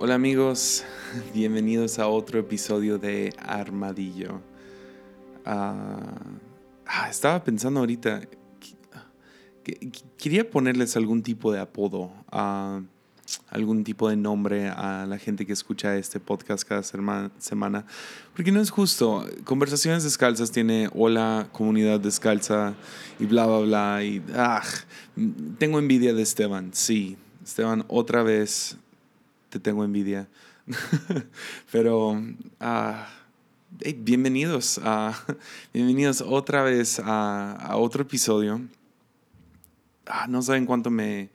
Hola amigos, bienvenidos a otro episodio de Armadillo. Ah, ah, estaba pensando ahorita, que, quería ponerles algún tipo de apodo, ah, algún tipo de nombre a la gente que escucha este podcast cada semana, porque no es justo. Conversaciones Descalzas tiene hola comunidad descalza y bla, bla, bla. Y tengo envidia de Esteban, sí. Esteban, otra vez te tengo envidia. Pero ah, bienvenidos, a, bienvenidos otra vez a, otro episodio. Ah, no saben cuánto me,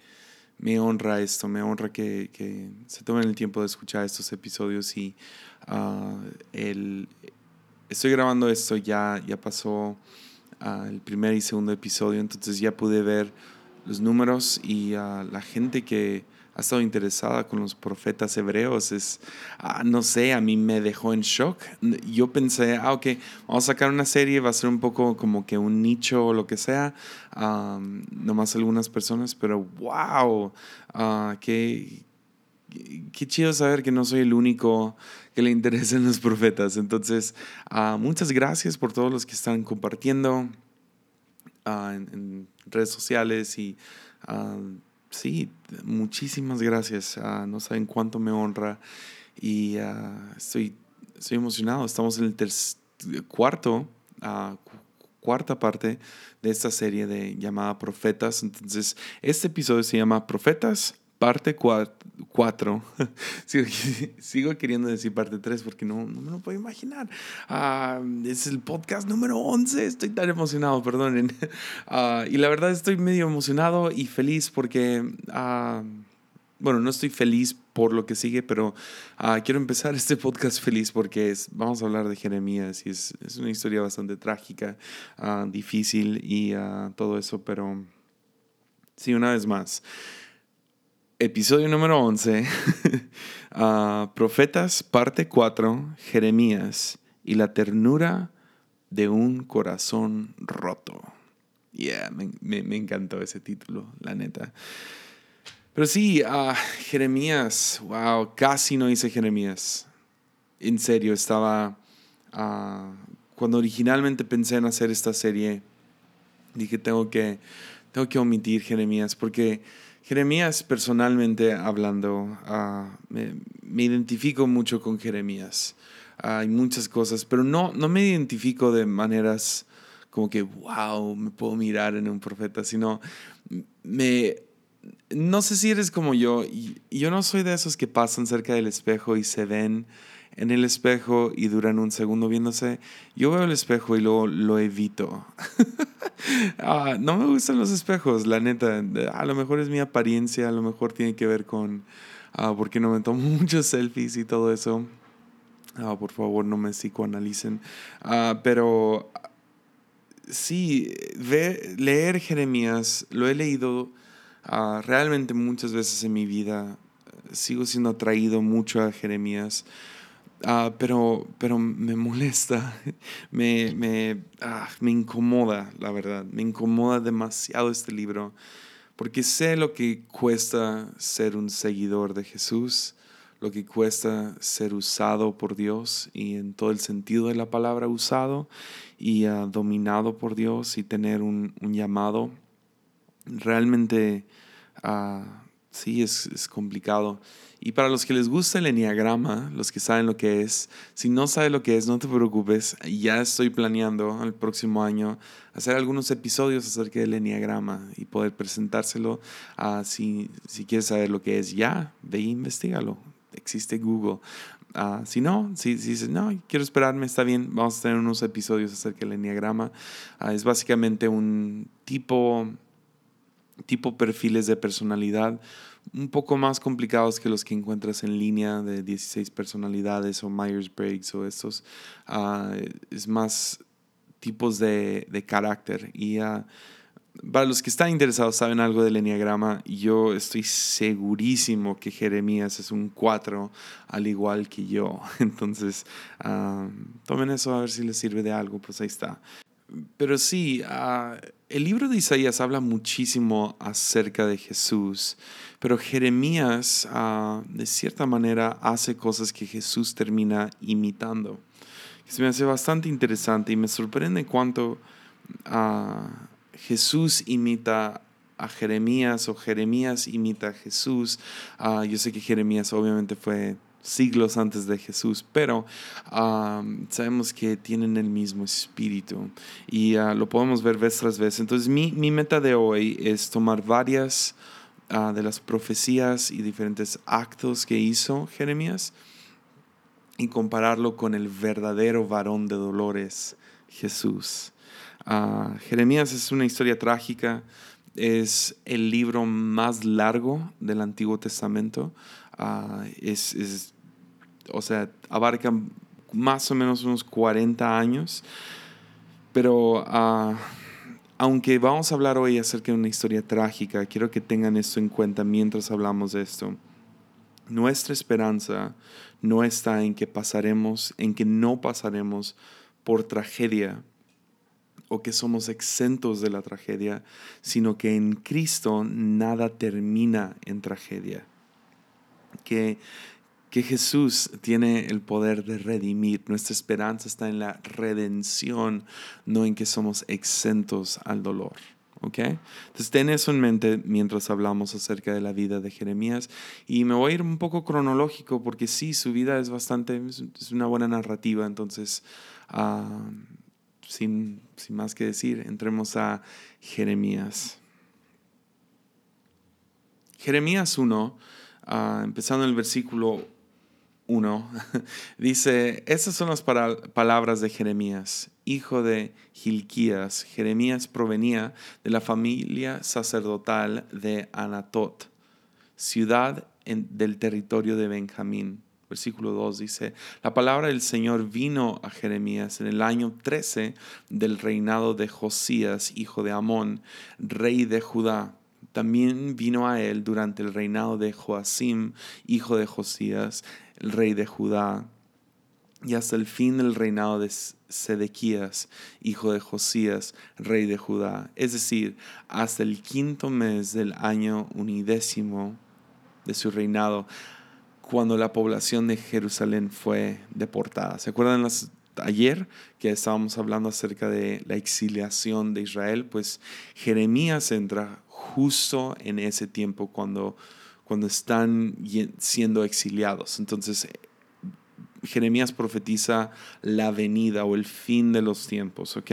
me honra esto, me honra que, se tomen el tiempo de escuchar estos episodios y ah, el, estoy grabando esto, ya, ya pasó el primer y segundo episodio, entonces ya pude ver los números y la gente que ha estado interesada con los profetas hebreos. Es, ah, no sé, a mí me dejó en shock. Yo pensé, ah, ok, vamos a sacar una serie, va a ser un poco como que un nicho o lo que sea, nomás algunas personas, pero wow, uh, qué, qué chido saber que no soy el único que le interesan los profetas. Entonces, uh, muchas gracias por todos los que están compartiendo en, en, redes sociales y sí, muchísimas gracias. Ah, no saben cuánto me honra y uh, estoy, estoy emocionado. Estamos en el cuarto, uh, cuarta parte de esta serie de llamada Profetas. Entonces, este episodio se llama Profetas parte 4. sigo, queriendo decir parte 3 porque no, no me lo puedo imaginar. Ah, es el podcast número 11. Estoy tan emocionado, perdonen. Ah, y la verdad estoy medio emocionado y feliz porque, ah, bueno, no estoy feliz por lo que sigue, pero quiero empezar este podcast feliz porque es, vamos a hablar de Jeremías y es, es una historia bastante trágica, difícil y todo eso, pero sí, una vez más episodio número 11, ah, Profetas, parte 4, Jeremías y la ternura de un corazón roto. Yeah, me, encantó ese título, la neta. Pero sí, uh, Jeremías, wow, casi no hice Jeremías. En serio, estaba... Ah, cuando originalmente pensé en hacer esta serie, dije, tengo que, tengo que omitir Jeremías porque Jeremías, personalmente hablando, ah, me, identifico mucho con Jeremías. hay muchas cosas, pero no, no me identifico de maneras como que, wow, me puedo mirar en un profeta, sino me... No sé si eres como yo, yo no soy de esos que pasan cerca del espejo y se ven en el espejo y duran un segundo viéndose. Yo veo el espejo y luego lo evito. Ah, no me gustan los espejos, la neta. A lo mejor es mi apariencia, a lo mejor tiene que ver con uh, porque no me tomo muchos selfies y todo eso. Ah, por favor, no me psicoanalicen. pero sí, leer Jeremías, lo he leído realmente muchas veces en mi vida. Sigo siendo atraído mucho a Jeremías. Ah, pero, pero me molesta, me, me, ah, me incomoda, la verdad, me incomoda demasiado este libro, porque sé lo que cuesta ser un seguidor de Jesús, lo que cuesta ser usado por Dios y en todo el sentido de la palabra usado y ah, dominado por Dios y tener un, un llamado. Realmente, sí, es, es complicado. Y para los que les gusta el enneagrama, los que saben lo que es, si no sabes lo que es, no te preocupes. Ya estoy planeando el próximo año hacer algunos episodios acerca del enneagrama y poder presentárselo. a si, si quieres saber lo que es, ya, ve e investigalo. Existe Google. Uh, si no, si, si, dices, no, quiero esperarme, está bien, vamos a tener unos episodios acerca del enneagrama. Ah, es básicamente un tipo, tipo perfiles de personalidad un poco más complicados que los que encuentras en línea de 16 personalidades o Myers-Briggs o estos. Ah, es más tipos de, de carácter. Y uh, para los que están interesados, saben algo del Enneagrama, yo estoy segurísimo que Jeremías es un 4, al igual que yo. Entonces, uh, tomen eso a ver si les sirve de algo, pues ahí está. Pero sí, ah, el libro de Isaías habla muchísimo acerca de Jesús, pero Jeremías ah, de cierta manera hace cosas que Jesús termina imitando. Se me hace bastante interesante y me sorprende cuánto Jesús imita a Jeremías o Jeremías imita a Jesús. yo sé que Jeremías obviamente fue siglos antes de Jesús, pero sabemos que tienen el mismo espíritu y ah, lo podemos ver vez tras vez. Entonces mi, meta de hoy es tomar varias ah, de las profecías y diferentes actos que hizo Jeremías y compararlo con el verdadero varón de dolores, Jesús. Ah, Jeremías es una historia trágica, es el libro más largo del Antiguo Testamento. es, o sea, abarca más o menos unos 40 años, pero ah, aunque vamos a hablar hoy acerca de una historia trágica, quiero que tengan esto en cuenta mientras hablamos de esto. Nuestra esperanza no está en que pasaremos, en que no pasaremos por tragedia o que somos exentos de la tragedia, sino que en Cristo nada termina en tragedia. Que que Jesús tiene el poder de redimir. Nuestra esperanza está en la redención, no en que somos exentos al dolor. ¿ok? Entonces ten eso en mente mientras hablamos acerca de la vida de Jeremías. Y me voy a ir un poco cronológico porque sí, su vida es bastante, es una buena narrativa. Entonces, ah, sin, sin más que decir, entremos a Jeremías. Jeremías 1, ah, empezando en el versículo 1, dice, estas son las palabras de Jeremías, hijo de Gilquías. Jeremías provenía de la familia sacerdotal de Anatot, ciudad del territorio de Benjamín. Versículo 2 dice, la palabra del Señor vino a Jeremías en el año 13 del reinado de Josías, hijo de Amón, rey de Judá también vino a él durante el reinado de Joacim, hijo de Josías, el rey de Judá, y hasta el fin del reinado de Sedequías, hijo de Josías, rey de Judá, es decir, hasta el quinto mes del año unidécimo de su reinado, cuando la población de Jerusalén fue deportada. ¿Se acuerdan las, ayer que estábamos hablando acerca de la exiliación de Israel? Pues Jeremías entra justo en ese tiempo cuando, cuando están siendo exiliados. Entonces, Jeremías profetiza la venida o el fin de los tiempos, ¿ok?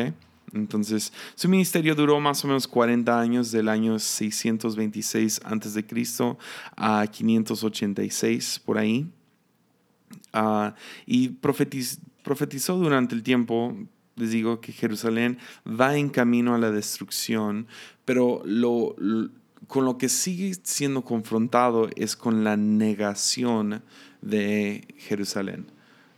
Entonces, su ministerio duró más o menos 40 años, del año 626 a.C. a 586, por ahí. Ah, y profetizó durante el tiempo les digo que Jerusalén va en camino a la destrucción, pero lo, con lo que sigue siendo confrontado es con la negación de Jerusalén.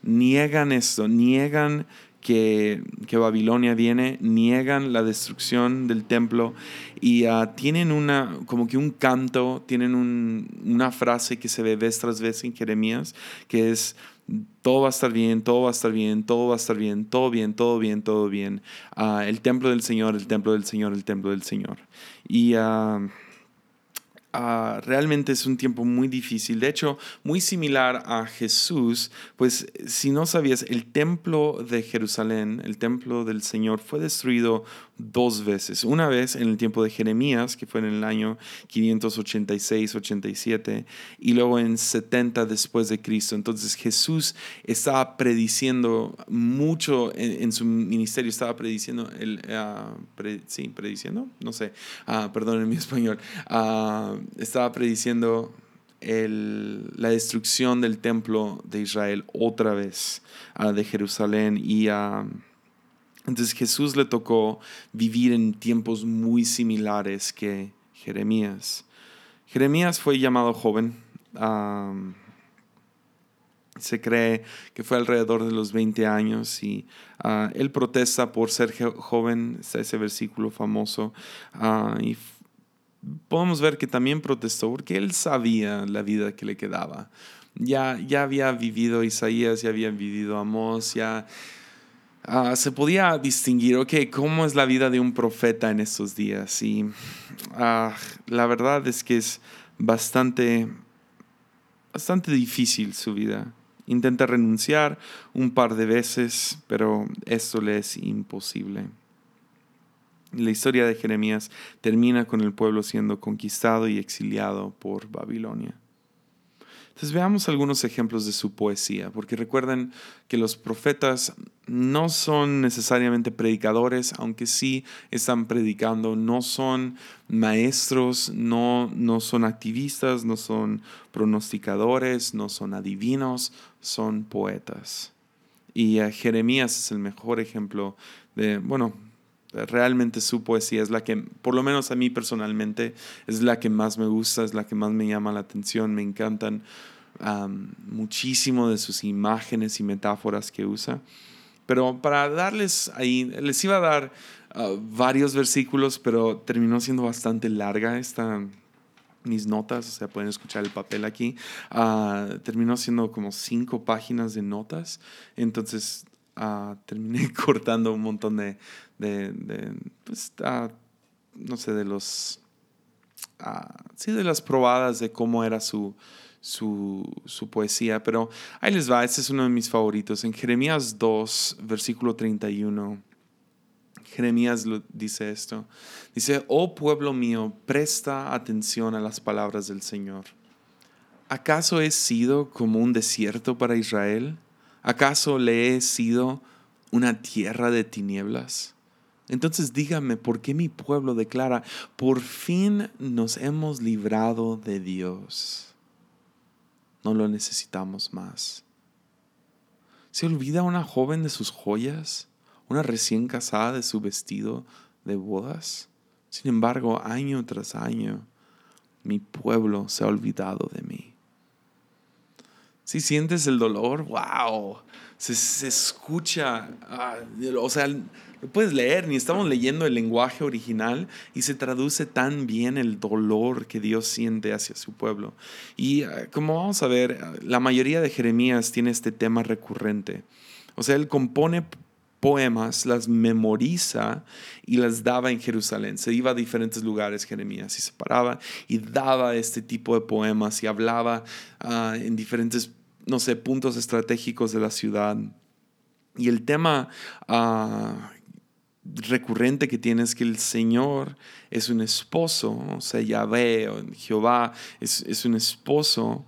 Niegan esto, niegan que, que, Babilonia viene, niegan la destrucción del templo y ah, tienen una, como que un canto, tienen una frase que se ve vez tras vez en Jeremías, que es todo va a estar bien, todo va a estar bien, todo va a estar bien, todo bien, todo bien, todo bien. Ah, el templo del Señor, el templo del Señor, el templo del Señor. Y ah, Ah, realmente es un tiempo muy difícil. De hecho, muy similar a Jesús, pues si no sabías, el templo de Jerusalén, el templo del Señor, fue destruido dos veces. Una vez en el tiempo de Jeremías, que fue en el año 586-87, y luego en 70 después de Cristo. Entonces Jesús estaba prediciendo mucho en, su ministerio, estaba prediciendo, el, uh, sí, prediciendo, no sé, uh, perdón en mi español. Uh, estaba prediciendo la destrucción del templo de Israel otra vez, de Jerusalén. Y entonces Jesús le tocó vivir en tiempos muy similares que Jeremías. Jeremías fue llamado joven. se cree que fue alrededor de los 20 años y ah, él protesta por ser joven, está ese versículo famoso, uh, y podemos ver que también protestó porque él sabía la vida que le quedaba. Ya, ya había vivido Isaías, ya había vivido Amós, ya, ah, se podía distinguir, ok, ¿cómo es la vida de un profeta en estos días? Y ah, la verdad es que es bastante, bastante difícil su vida. Intenta renunciar un par de veces, pero esto le es imposible. La historia de Jeremías termina con el pueblo siendo conquistado y exiliado por Babilonia. Entonces veamos algunos ejemplos de su poesía, porque recuerden que los profetas no son necesariamente predicadores, aunque sí están predicando, no son maestros, no, no son activistas, no son pronosticadores, no son adivinos, son poetas. Y Jeremías es el mejor ejemplo de, bueno, realmente su poesía es la que, por lo menos a mí personalmente, es la que más me gusta, es la que más me llama la atención, me encantan muchísimo de sus imágenes y metáforas que usa. Pero para darles ahí, les iba a dar ah, varios versículos, pero terminó siendo bastante larga esta, mis notas, o sea, pueden escuchar el papel aquí. Ah, terminó siendo como cinco páginas de notas, entonces terminé cortando un montón de, de, pues, no sé, de los, sí, de las probadas de cómo era su, su, su, poesía, pero ahí les va, este es uno de mis favoritos. En Jeremías 2, versículo 31, Jeremías dice esto. Dice, oh pueblo mío, presta atención a las palabras del Señor. ¿Acaso he sido como un desierto para Israel? ¿Acaso le he sido una tierra de tinieblas? Entonces dígame, ¿por qué mi pueblo declara, por fin nos hemos librado de Dios? No lo necesitamos más. ¿Se olvida una joven de sus joyas? ¿Una recién casada de su vestido de bodas? Sin embargo, año tras año, mi pueblo se ha olvidado de mí. Si sientes el dolor, wow, se, escucha, ah, o sea, lo puedes leer, ni estamos leyendo el lenguaje original y se traduce tan bien el dolor que Dios siente hacia su pueblo. Y ah, como vamos a ver, la mayoría de Jeremías tiene este tema recurrente. O sea, él compone poemas, las memoriza y las daba en Jerusalén. Se iba a diferentes lugares Jeremías y se paraba y daba este tipo de poemas y hablaba ah, en diferentes no sé, puntos estratégicos de la ciudad. Y el tema ah, recurrente que tiene es que el Señor es un esposo, o sea, Yahvé o Jehová es, un esposo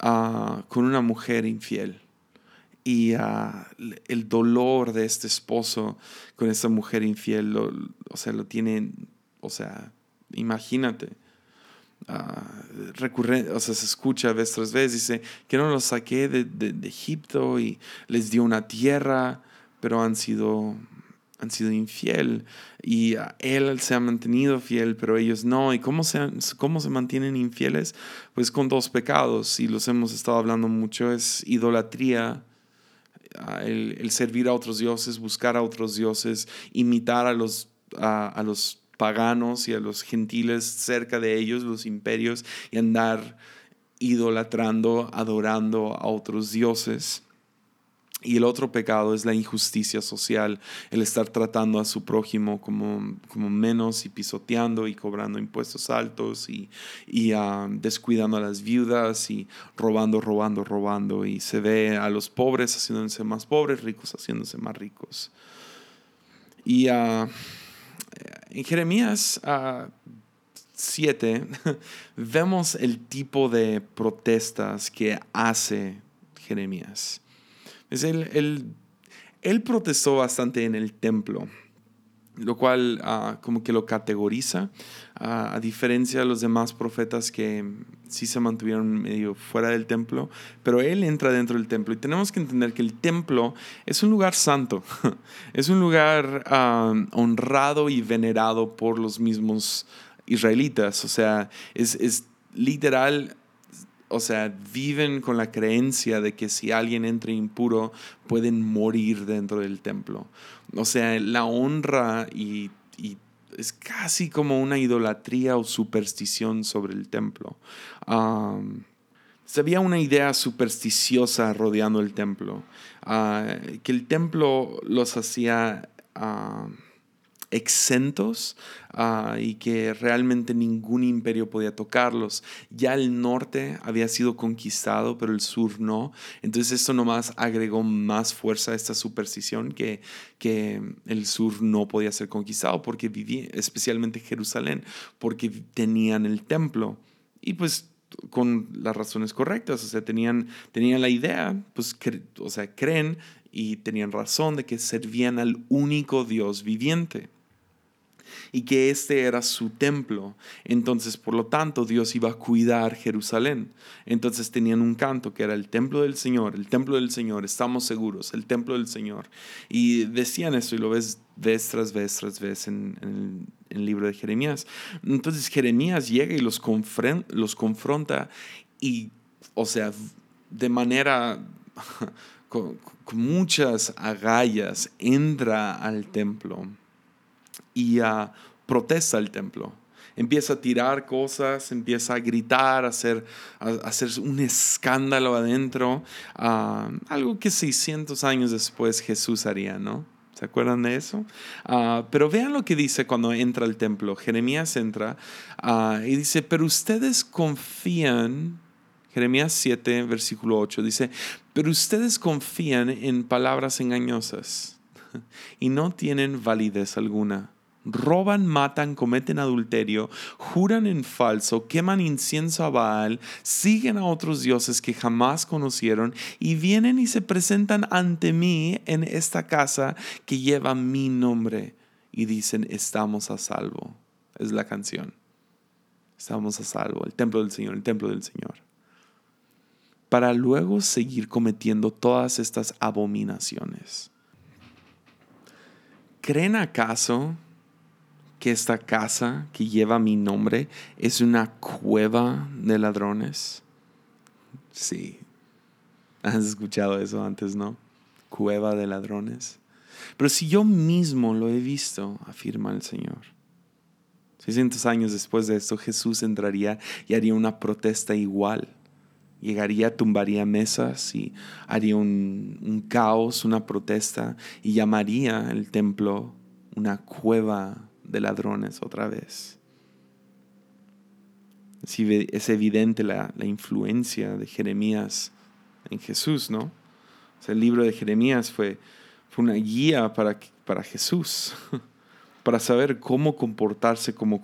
ah, con una mujer infiel. Y ah, el dolor de este esposo con esta mujer infiel, o sea, lo tiene, o sea, imagínate uh, o sea, se escucha vez tras vez, dice que no los saqué de, de, Egipto y les dio una tierra, pero han sido, han sido infiel y él se ha mantenido fiel, pero ellos no. ¿Y cómo se, cómo se mantienen infieles? Pues con dos pecados, y los hemos estado hablando mucho, es idolatría. El, el servir a otros dioses, buscar a otros dioses, imitar a los, a los paganos y a los gentiles cerca de ellos, los imperios, y andar idolatrando, adorando a otros dioses. Y el otro pecado es la injusticia social, el estar tratando a su prójimo como, como menos y pisoteando y cobrando impuestos altos y, y ah, descuidando a las viudas y robando, robando, robando. Y se ve a los pobres haciéndose más pobres, ricos haciéndose más ricos. Y uh, en Jeremías 7 vemos el tipo de protestas que hace Jeremías. Es él, él protestó bastante en el templo lo cual ah, como que lo categoriza, ah, a diferencia de los demás profetas que sí se mantuvieron medio fuera del templo, pero él entra dentro del templo. Y tenemos que entender que el templo es un lugar santo, es un lugar ah, honrado y venerado por los mismos israelitas, o sea, es, es literal o sea, viven con la creencia de que si alguien entra impuro, pueden morir dentro del templo. O sea, la honra y, es casi como una idolatría o superstición sobre el templo. había una idea supersticiosa rodeando el templo, ah, que el templo los hacía ah, exentos ah, y que realmente ningún imperio podía tocarlos. Ya el norte había sido conquistado, pero el sur no. Entonces esto nomás agregó más fuerza a esta superstición que, que el sur no podía ser conquistado porque vivía, especialmente Jerusalén, porque tenían el templo. Y pues con las razones correctas, o sea, tenían, tenían la idea, pues, o sea, creen y tenían razón de que servían al único Dios viviente y que este era su templo. Entonces, por lo tanto, Dios iba a cuidar Jerusalén. Entonces tenían un canto que era el templo del Señor, el templo del Señor, estamos seguros, el templo del Señor. Y decían esto y lo ves vez tras vez tras vez en, el libro de Jeremías. Entonces Jeremías llega y los, los confronta y, o sea, de manera... con muchas agallas entra al templo y protesta el templo. Empieza a tirar cosas, empieza a gritar, a hacer, a, hacer un escándalo adentro. Ah, algo que 600 años después Jesús haría, ¿no? ¿Se acuerdan de eso? Ah, pero vean lo que dice cuando entra al templo. Jeremías entra ah, y dice, pero ustedes confían, Jeremías 7, versículo 8, dice, pero ustedes confían en palabras engañosas y no tienen validez alguna roban, matan, cometen adulterio, juran en falso, queman incienso a Baal, siguen a otros dioses que jamás conocieron y vienen y se presentan ante mí en esta casa que lleva mi nombre y dicen, estamos a salvo. Es la canción. Estamos a salvo, el templo del Señor, el templo del Señor. Para luego seguir cometiendo todas estas abominaciones. ¿Creen acaso que esta casa que lleva mi nombre es una cueva de ladrones? Sí. ¿Has escuchado eso antes, no? Cueva de ladrones. Pero si yo mismo lo he visto, afirma el Señor. 600 años después de esto, Jesús entraría y haría una protesta igual. Llegaría, tumbaría mesas y haría un, caos, una protesta y llamaría el templo una cueva de ladrones otra vez. Es evidente la, influencia de Jeremías en Jesús, ¿no? el libro de Jeremías fue, fue una guía para, para Jesús, para saber cómo comportarse como,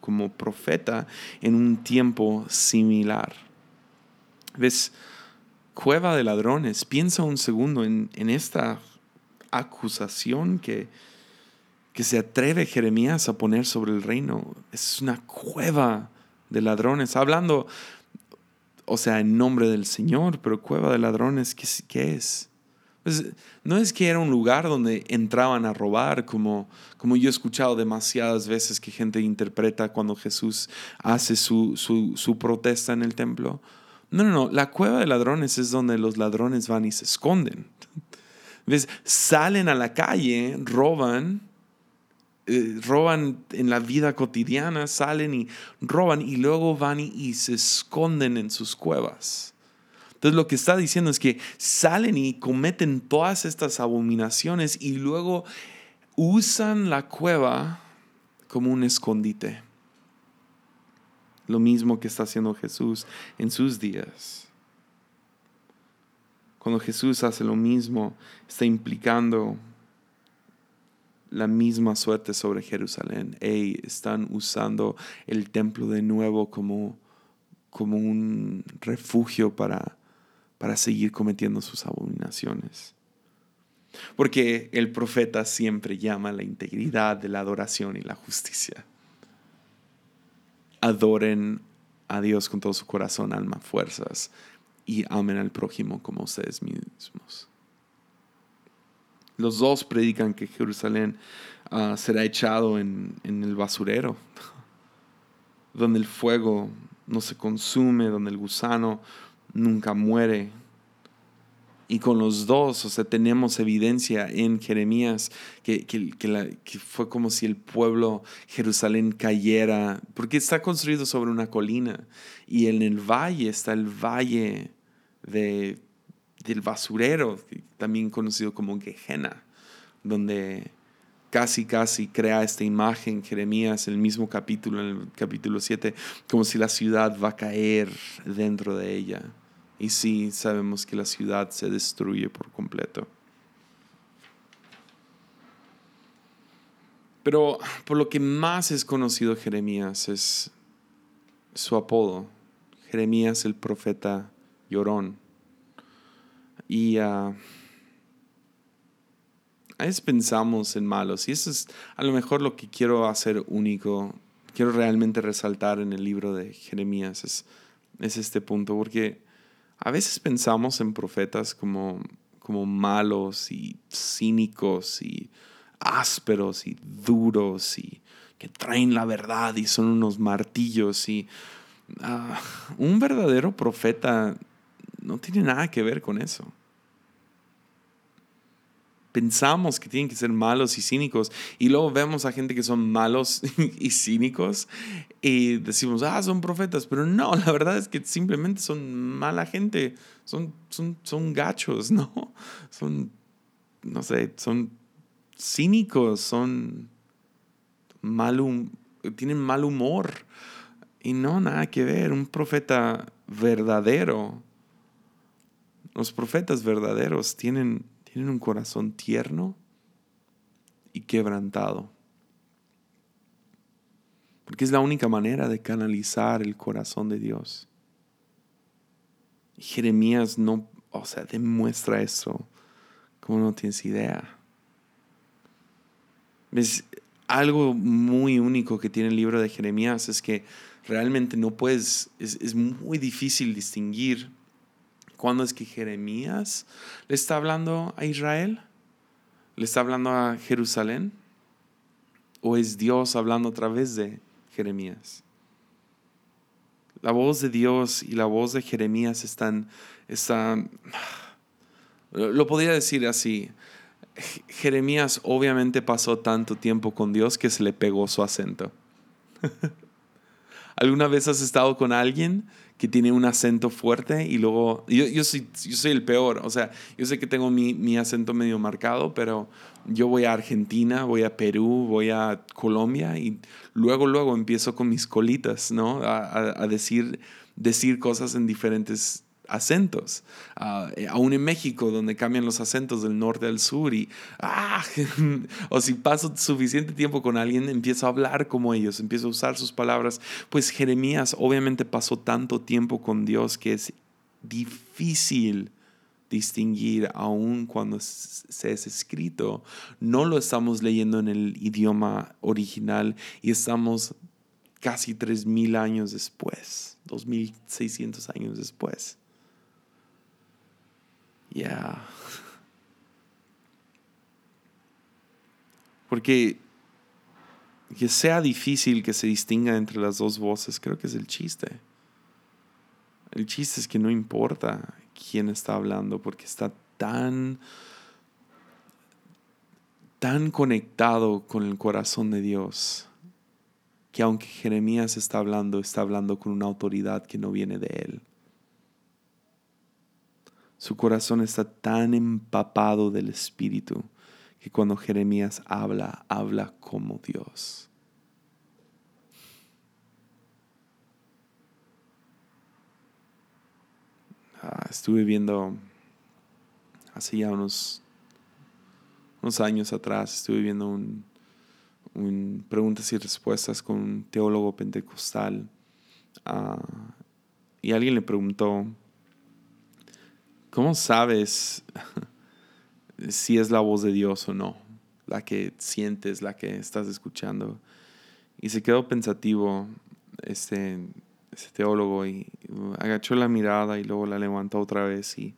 como profeta en un tiempo similar. ¿Ves? Cueva de ladrones. Piensa un segundo en, en esta acusación que, que se atreve Jeremías a poner sobre el reino. Es una cueva de ladrones, hablando, o sea, en nombre del Señor, pero cueva de ladrones, ¿qué, qué es? Pues, no es que era un lugar donde entraban a robar, como, como yo he escuchado demasiadas veces que gente interpreta cuando Jesús hace su, su, su protesta en el templo. No, no, no, la cueva de ladrones es donde los ladrones van y se esconden. ¿Ves? Salen a la calle, roban, eh, roban en la vida cotidiana, salen y roban y luego van y, se esconden en sus cuevas. Entonces lo que está diciendo es que salen y cometen todas estas abominaciones y luego usan la cueva como un escondite. Lo mismo que está haciendo Jesús en sus días. Cuando Jesús hace lo mismo, está implicando la misma suerte sobre Jerusalén. están usando el templo de nuevo como, como un refugio para, para seguir cometiendo sus abominaciones. Porque el profeta siempre llama la integridad de la adoración y la justicia. Adoren a Dios con todo su corazón, alma, fuerzas y amen al prójimo como ustedes mismos. Los dos predican que Jerusalén ah, será echado en, el basurero, donde el fuego no se consume, donde el gusano nunca muere. Y con los dos, o sea, tenemos evidencia en Jeremías que, que, fue como si el pueblo Jerusalén cayera, porque está construido sobre una colina y en el valle está el valle de, del basurero, también conocido como Gehenna, donde casi, casi crea esta imagen Jeremías en el mismo capítulo, en el capítulo 7, como si la ciudad va a caer dentro de ella. Y sí, sabemos que la ciudad se destruye por completo. Pero por lo que más es conocido Jeremías es su apodo. Jeremías el profeta llorón. Y ah, a veces pensamos en malos. Y eso es a lo mejor lo que quiero hacer único. Quiero realmente resaltar en el libro de Jeremías. Es, es este punto. Porque a veces pensamos en profetas como, como malos y cínicos y ásperos y duros y que traen la verdad y son unos martillos y ah, un verdadero profeta no tiene nada que ver con eso pensamos que tienen que ser malos y cínicos y luego vemos a gente que son malos y cínicos y decimos, ah, son profetas, pero no, la verdad es que simplemente son mala gente, son, son, son gachos, ¿no? Son, no sé, son cínicos, son mal, tienen mal humor y no, nada que ver, un profeta verdadero. Los profetas verdaderos tienen tienen un corazón tierno y quebrantado. Porque es la única manera de canalizar el corazón de Dios. Jeremías no, o sea, demuestra eso como no tienes idea. Es algo muy único que tiene el libro de Jeremías es que realmente no puedes, es, es muy difícil distinguir ¿Cuándo es que Jeremías le está hablando a Israel? ¿Le está hablando a Jerusalén? ¿O es Dios hablando a través de Jeremías? La voz de Dios y la voz de Jeremías están, están lo podría decir así. Jeremías obviamente pasó tanto tiempo con Dios que se le pegó su acento. ¿Alguna vez has estado con alguien que tiene un acento fuerte y luego, yo, yo, soy, yo soy el peor, o sea, yo sé que tengo mi, mi, acento medio marcado, pero yo voy a Argentina, voy a Perú, voy a Colombia y luego, luego empiezo con mis colitas, ¿no? A, a decir, decir cosas en diferentes acentos. Eh, aún en México, donde cambian los acentos del norte al sur y, ah, o si paso suficiente tiempo con alguien, empiezo a hablar como ellos, empiezo a usar sus palabras. Pues Jeremías obviamente pasó tanto tiempo con Dios que es difícil distinguir aún cuando se es escrito. No lo estamos leyendo en el idioma original y estamos casi 3.000 años después, 2.600 años después. Porque que sea difícil que se distinga entre las dos voces, creo que es el chiste. El chiste es que no importa quién está hablando, porque está tan, tan conectado con el corazón de Dios, que aunque Jeremías está hablando, está hablando con una autoridad que no viene de él. Su corazón está tan empapado del Espíritu que cuando Jeremías habla, habla como Dios. Ah, estuve viendo hace ya unos, unos años atrás, estuve viendo un, preguntas y respuestas con un teólogo pentecostal ah, y alguien le preguntó, ¿Cómo sabes si es la voz de Dios o no? La que sientes, la que estás escuchando. Y se quedó pensativo este, este teólogo y agachó la mirada y luego la levantó otra vez y,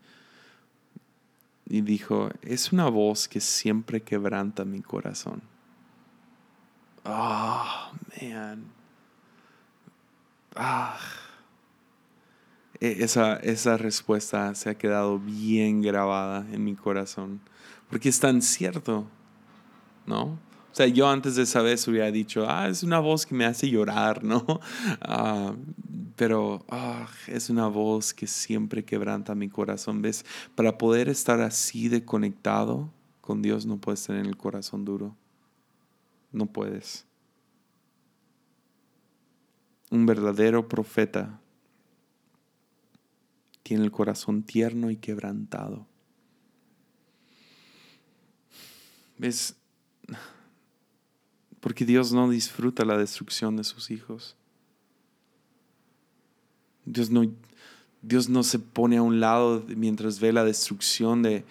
y dijo, es una voz que siempre quebranta mi corazón. Ah, man. Ah esa, esa respuesta se ha quedado bien grabada en mi corazón, porque es tan cierto, ¿no? O sea, yo antes de esa vez hubiera dicho, ah, es una voz que me hace llorar, ¿no? Ah, pero ah, es una voz que siempre quebranta mi corazón. ¿Ves? Para poder estar así de conectado con Dios no puedes tener el corazón duro. No puedes. Un verdadero profeta tiene el corazón tierno y quebrantado. ¿Ves? Porque Dios no disfruta la destrucción de sus hijos. Dios no, Dios no se pone a un lado mientras ve la destrucción de,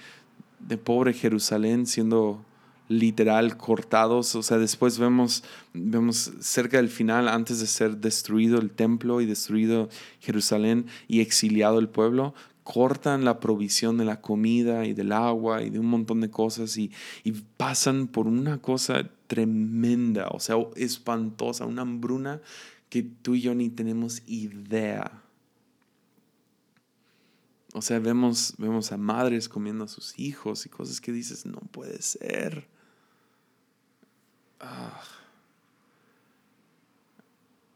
de pobre Jerusalén siendo literal cortados. O sea, después vemos, vemos cerca del final, antes de ser destruido el templo y destruido Jerusalén y exiliado el pueblo, cortan la provisión de la comida y del agua y de un montón de cosas y, y pasan por una cosa tremenda, o sea, espantosa, una hambruna que tú y yo ni tenemos idea o sea, vemos, vemos a madres comiendo a sus hijos y cosas que dices, no puede ser. Ah.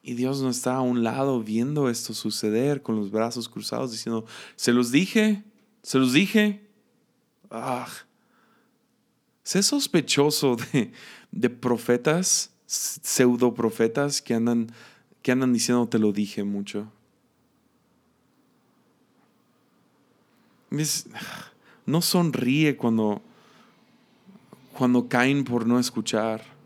Y Dios no está a un lado viendo esto suceder con los brazos cruzados diciendo, se los dije, se los dije. Ah. Sé sospechoso de, de profetas, pseudo profetas que andan, que andan diciendo te lo dije mucho. no sonríe cuando, cuando caen por no escuchar.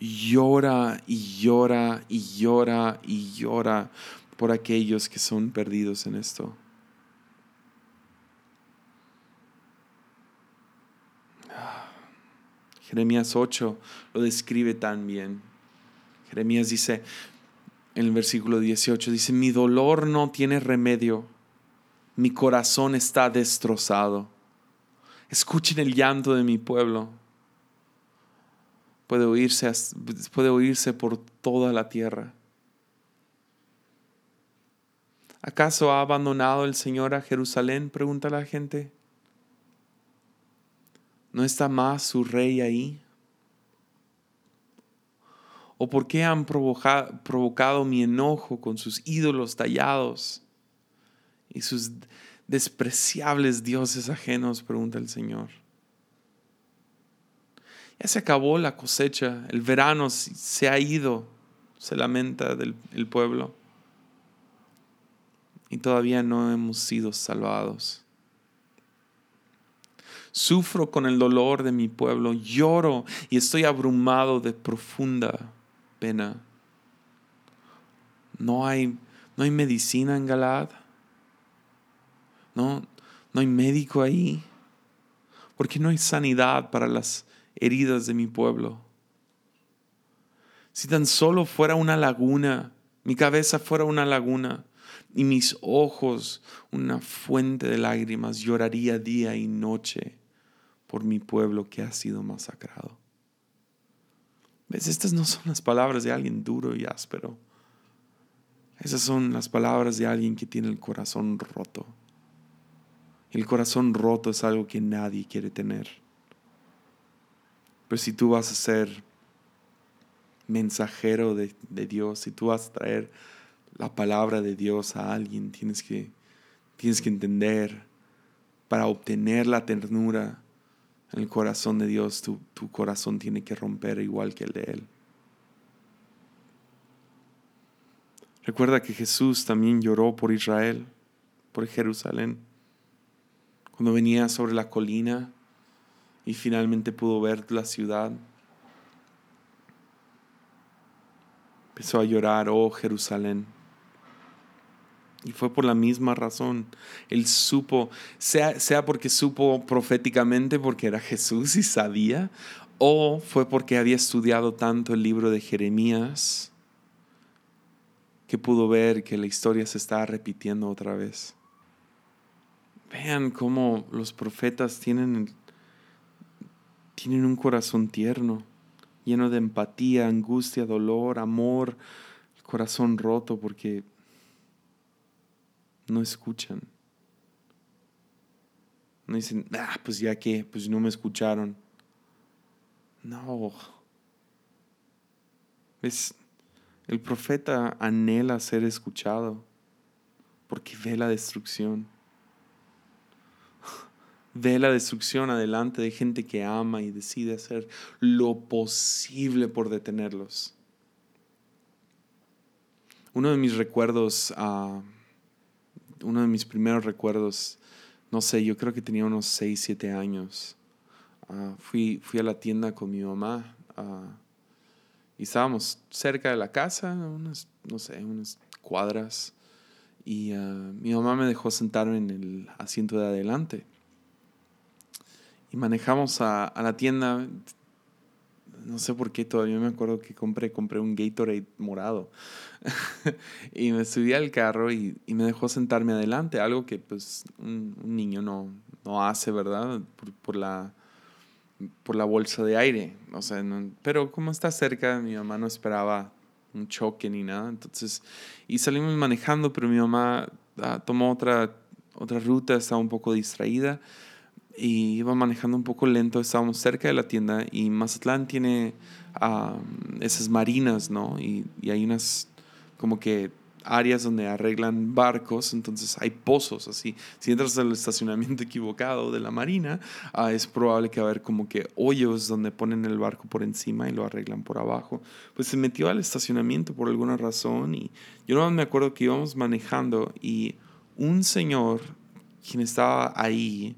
Llora y llora y llora y llora por aquellos que son perdidos en esto. Jeremías 8 lo describe tan bien. Jeremías dice en el versículo 18, dice, mi dolor no tiene remedio mi corazón está destrozado. Escuchen el llanto de mi pueblo. Puede oírse, puede oírse por toda la tierra. ¿Acaso ha abandonado el Señor a Jerusalén? Pregunta la gente. ¿No está más su rey ahí? ¿O por qué han provocado mi enojo con sus ídolos tallados? y sus despreciables dioses ajenos, pregunta el Señor. Ya se acabó la cosecha, el verano se ha ido, se lamenta del, el pueblo. Y todavía no hemos sido salvados. Sufro con el dolor de mi pueblo, lloro y estoy abrumado de profunda pena. No hay, no hay medicina en Galad no, no hay médico ahí. Porque no hay sanidad para las heridas de mi pueblo. Si tan solo fuera una laguna, mi cabeza fuera una laguna y mis ojos una fuente de lágrimas, lloraría día y noche por mi pueblo que ha sido masacrado. ¿Ves? Estas no son las palabras de alguien duro y áspero. Esas son las palabras de alguien que tiene el corazón roto. El corazón roto es algo que nadie quiere tener. Pero si tú vas a ser mensajero de, Dios, si tú vas a traer la palabra de Dios a alguien, tienes que, tienes que entender, para obtener la ternura en el corazón de Dios, tu, tu corazón tiene que romper igual que el de Él. Recuerda que Jesús también lloró por Israel, por Jerusalén cuando venía sobre la colina y finalmente pudo ver la ciudad. Empezó a llorar, oh Jerusalén. Y fue por la misma razón. Él supo, sea, sea porque supo proféticamente porque era Jesús y sabía, o fue porque había estudiado tanto el libro de Jeremías que pudo ver que la historia se estaba repitiendo otra vez. Vean cómo los profetas tienen, tienen un corazón tierno, lleno de empatía, angustia, dolor, amor, el corazón roto, porque no escuchan. No dicen, ah, pues ya que, pues no me escucharon. No. Es, el profeta anhela ser escuchado porque ve la destrucción. Ve la destrucción adelante de gente que ama y decide hacer lo posible por detenerlos. Uno de mis recuerdos, ah, uno de mis primeros recuerdos, no sé, yo creo que tenía unos 6, 7 años. Ah, fui, fui a la tienda con mi mamá ah, y estábamos cerca de la casa, unas, no sé, unas cuadras. Y mi mamá me dejó sentarme en el asiento de adelante y manejamos a, la tienda. No sé por qué todavía me acuerdo que compré, compré un Gatorade morado. y me subí al carro y, me dejó sentarme adelante, algo que pues un, niño no, no, hace, ¿verdad? Por, la, por la bolsa de aire. O sea, pero como está cerca, mi mamá no esperaba un choque ni nada. Entonces, y salimos manejando, pero mi mamá ah, tomó otra, otra ruta, estaba un poco distraída y iba manejando un poco lento, estábamos cerca de la tienda y Mazatlán tiene esas marinas, ¿no? Y, hay unas como que áreas donde arreglan barcos, entonces hay pozos así. Si entras al estacionamiento equivocado de la marina, ah, es probable que va a haber como que hoyos donde ponen el barco por encima y lo arreglan por abajo. Pues se metió al estacionamiento por alguna razón y yo no me acuerdo que íbamos manejando y un señor quien estaba ahí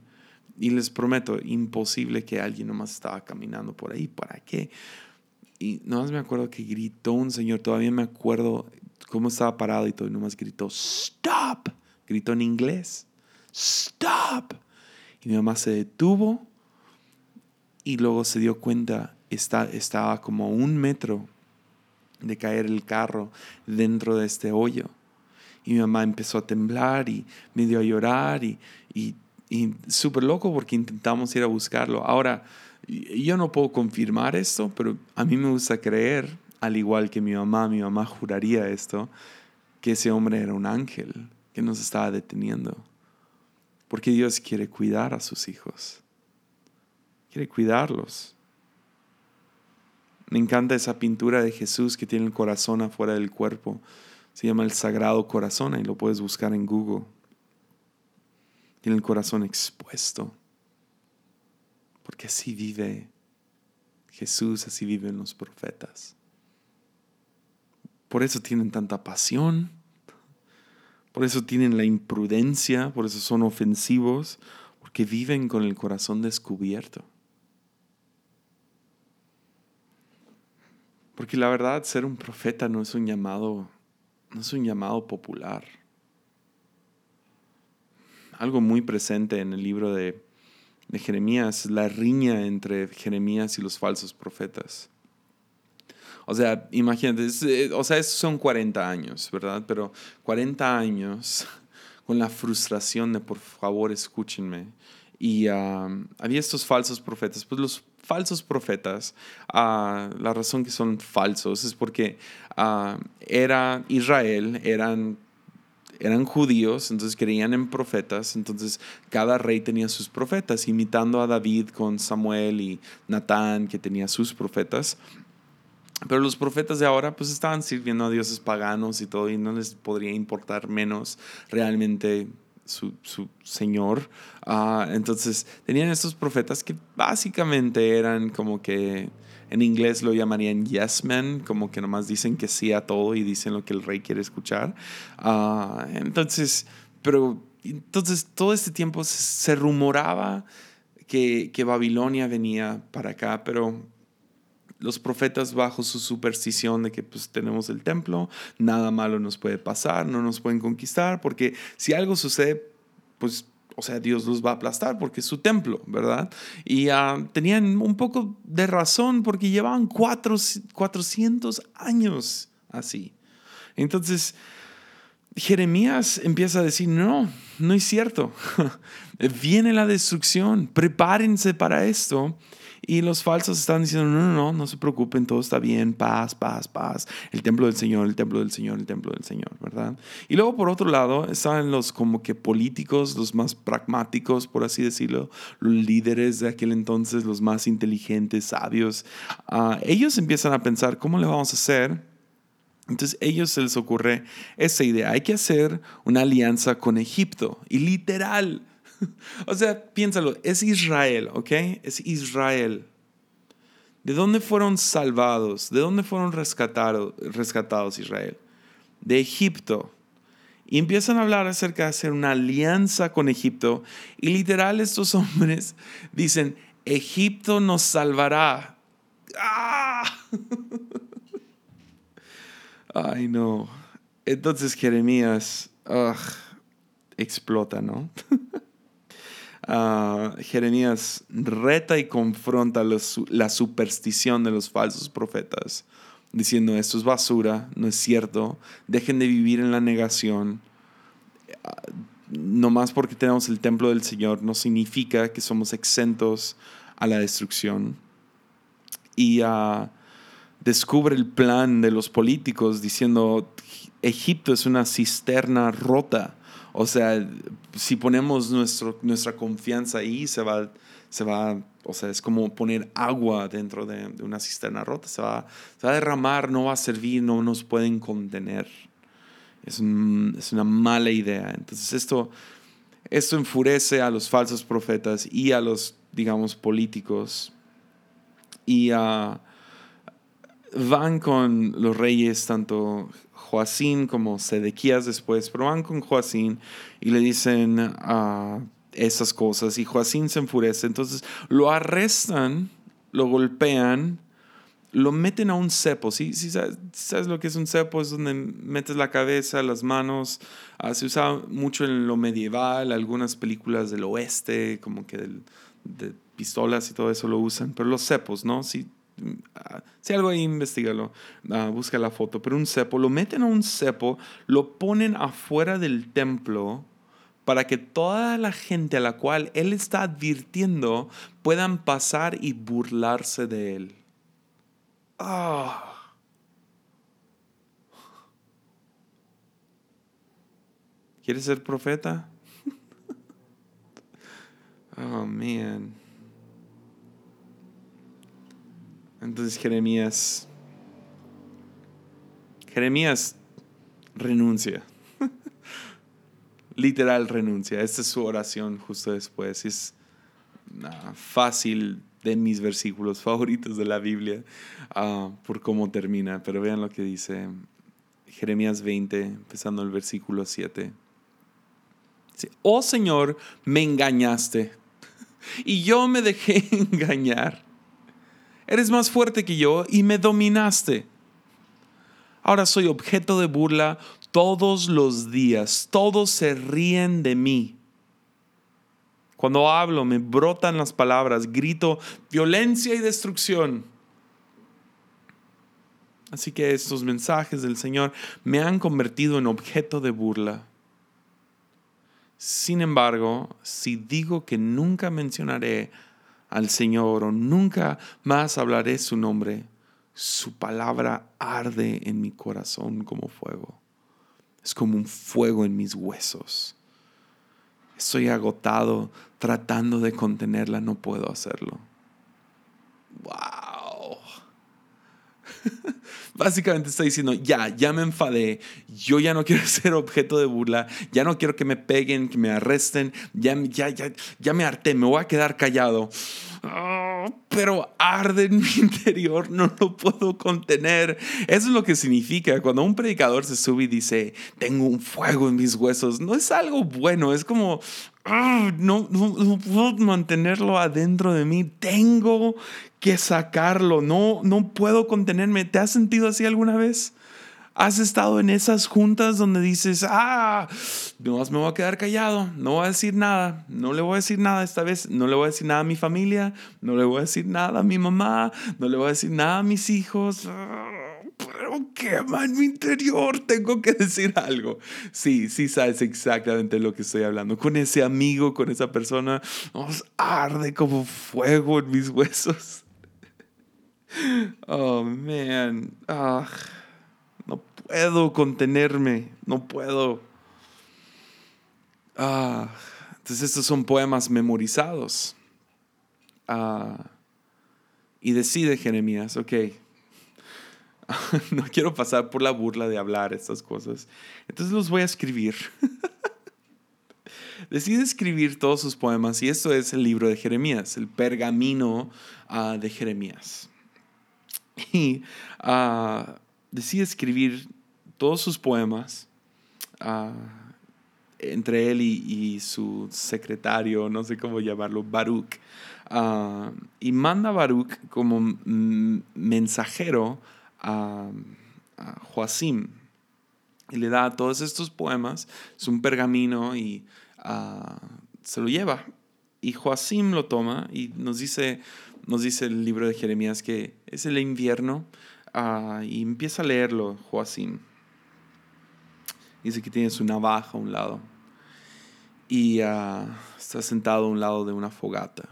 y les prometo, imposible que alguien nomás estaba caminando por ahí. ¿Para qué? Y nomás me acuerdo que gritó un señor, todavía me acuerdo cómo estaba parado y todo, y nomás gritó, stop. Gritó en inglés, stop. Y mi mamá se detuvo y luego se dio cuenta, está, estaba como un metro de caer el carro dentro de este hoyo. Y mi mamá empezó a temblar y me dio a llorar y, y y súper loco porque intentamos ir a buscarlo. Ahora, yo no puedo confirmar esto, pero a mí me gusta creer, al igual que mi mamá, mi mamá juraría esto, que ese hombre era un ángel que nos estaba deteniendo. Porque Dios quiere cuidar a sus hijos. Quiere cuidarlos. Me encanta esa pintura de Jesús que tiene el corazón afuera del cuerpo. Se llama el Sagrado Corazón y lo puedes buscar en Google tiene el corazón expuesto. Porque así vive Jesús, así viven los profetas. Por eso tienen tanta pasión, por eso tienen la imprudencia, por eso son ofensivos, porque viven con el corazón descubierto. Porque la verdad, ser un profeta no es un llamado, no es un llamado popular algo muy presente en el libro de, Jeremías, la riña entre Jeremías y los falsos profetas. O sea, imagínate, eh, o sea, son 40 años, ¿verdad? Pero 40 años con la frustración de por favor escúchenme. Y había estos falsos profetas. Pues los falsos profetas, ah, la razón que son falsos es porque ah, era Israel, eran eran judíos, entonces creían en profetas, entonces cada rey tenía sus profetas, imitando a David con Samuel y Natán, que tenía sus profetas. Pero los profetas de ahora pues estaban sirviendo a dioses paganos y todo, y no les podría importar menos realmente su, Señor. Ah, entonces tenían estos profetas que básicamente eran como que en inglés lo llamarían yes men, como que nomás dicen que sí a todo y dicen lo que el rey quiere escuchar. Ah, entonces, pero entonces todo este tiempo se, rumoraba que, que, Babilonia venía para acá, pero los profetas bajo su superstición de que pues tenemos el templo, nada malo nos puede pasar, no nos pueden conquistar, porque si algo sucede, pues o sea, Dios los va a aplastar porque es su templo, ¿verdad? Y ah, tenían un poco de razón porque llevaban cuatro, 400 años así. Entonces, Jeremías empieza a decir, no, no es cierto. Viene la destrucción, prepárense para esto. Y los falsos están diciendo, no, no, no, no se preocupen, todo está bien, paz, paz, paz. El templo del Señor, el templo del Señor, el templo del Señor, ¿verdad? Y luego por otro lado están los como que políticos, los más pragmáticos, por así decirlo, los líderes de aquel entonces, los más inteligentes, sabios. Ah, ellos empiezan a pensar, ¿cómo le vamos a hacer? Entonces ellos se les ocurre esa idea, hay que hacer una alianza con Egipto. Y literal, o sea, piénsalo, es Israel, ¿ok? Es Israel. ¿De dónde fueron salvados? ¿De dónde fueron rescatados, rescatados Israel? De Egipto. Y empiezan a hablar acerca de hacer una alianza con Egipto. Y literal estos hombres dicen, Egipto nos salvará. ¡Ah! Ay, no. Entonces Jeremías explota, ¿no? Ah, Jeremías reta y confronta la superstición de los falsos profetas, diciendo esto es basura, no es cierto, dejen de vivir en la negación. Ah, no más porque tenemos el templo del Señor no significa que somos exentos a la destrucción. Y uh, descubre el plan de los políticos diciendo Egipto es una cisterna rota o sea, si ponemos nuestro, nuestra confianza ahí, se va, se va, o sea, es como poner agua dentro de, una cisterna rota, se va, a derramar, no va a servir, no nos pueden contener. Es, es una mala idea. Entonces esto, esto enfurece a los falsos profetas y a los, digamos, políticos. Y uh, van con los reyes, tanto Joacín como Sedequías después, pero van con Joacín y le dicen uh, esas cosas y Joacín se enfurece. Entonces lo arrestan, lo golpean, lo meten a un cepo. ¿sí? ¿Sí sabes, lo que es un cepo? Es donde metes la cabeza, las manos. Ah, se usa mucho en lo medieval, algunas películas del oeste, como que de pistolas y todo eso lo usan. Pero los cepos, ¿no? Sí, si algo ahí, investigalo, ah, busca la foto. Pero un cepo, lo meten a un cepo, lo ponen afuera del templo para que toda la gente a la cual él está advirtiendo puedan pasar y burlarse de él. Ah. ¿Quieres ser profeta? oh, man. Entonces Jeremías, Jeremías renuncia. Literal renuncia. Esta es su oración justo después. Es fácil de mis versículos favoritos de la Biblia ah, por cómo termina. Pero vean lo que dice Jeremías 20, empezando el versículo 7. Dice, oh Señor, me engañaste y yo me dejé engañar. Eres más fuerte que yo y me dominaste. Ahora soy objeto de burla todos los días. Todos se ríen de mí. Cuando hablo me brotan las palabras, grito violencia y destrucción. Así que estos mensajes del Señor me han convertido en objeto de burla. Sin embargo, si digo que nunca mencionaré al Señor o nunca más hablaré su nombre, su palabra arde en mi corazón como fuego. Es como un fuego en mis huesos. Estoy agotado tratando de contenerla, no puedo hacerlo. ¡Wow! Básicamente está diciendo, ya, ya me enfadé, yo ya no quiero ser objeto de burla, ya no quiero que me peguen, que me arresten, ya, ya, ya, me harté, me voy a quedar callado. Ah, pero arde en mi interior, no lo puedo contener. Eso es lo que significa cuando un predicador se sube y dice, tengo un fuego en mis huesos. No es algo bueno, es como, ah, no, no, puedo mantenerlo adentro de mí, tengo que sacarlo, no, no puedo contenerme. ¿Te has sentido así alguna vez? ¿Has estado en esas juntas donde dices, ah, no me voy a quedar callado, no voy a decir nada, no le voy a decir nada esta vez, no le voy a decir nada a mi familia, no le voy a decir nada a mi mamá, no le voy a decir nada a mis hijos, pero quema en mi interior, tengo que decir algo. Sí, sí sabes exactamente lo que estoy hablando. Con ese amigo, con esa persona, nos arde como fuego en mis huesos. Oh, man. Ah, no puedo contenerme, no puedo. Ah, entonces estos son poemas memorizados. Ah, y decide Jeremías, ok, no quiero pasar por la burla de hablar estas cosas, entonces los voy a escribir. decide escribir todos sus poemas y esto es el libro de Jeremías, el pergamino ah, de Jeremías. Y uh, decide escribir todos sus poemas entre él y, su secretario, no sé cómo llamarlo, Baruch. Ah, y manda a Baruch como mensajero a, Joacim. Y le da todos estos poemas, es un pergamino y ah, se lo lleva. Y Joacim lo toma y nos dice, nos dice el libro de Jeremías que es el invierno ah, y empieza a leerlo Joacim. Dice que tiene su navaja a un lado. Y ah, está sentado a un lado de una fogata.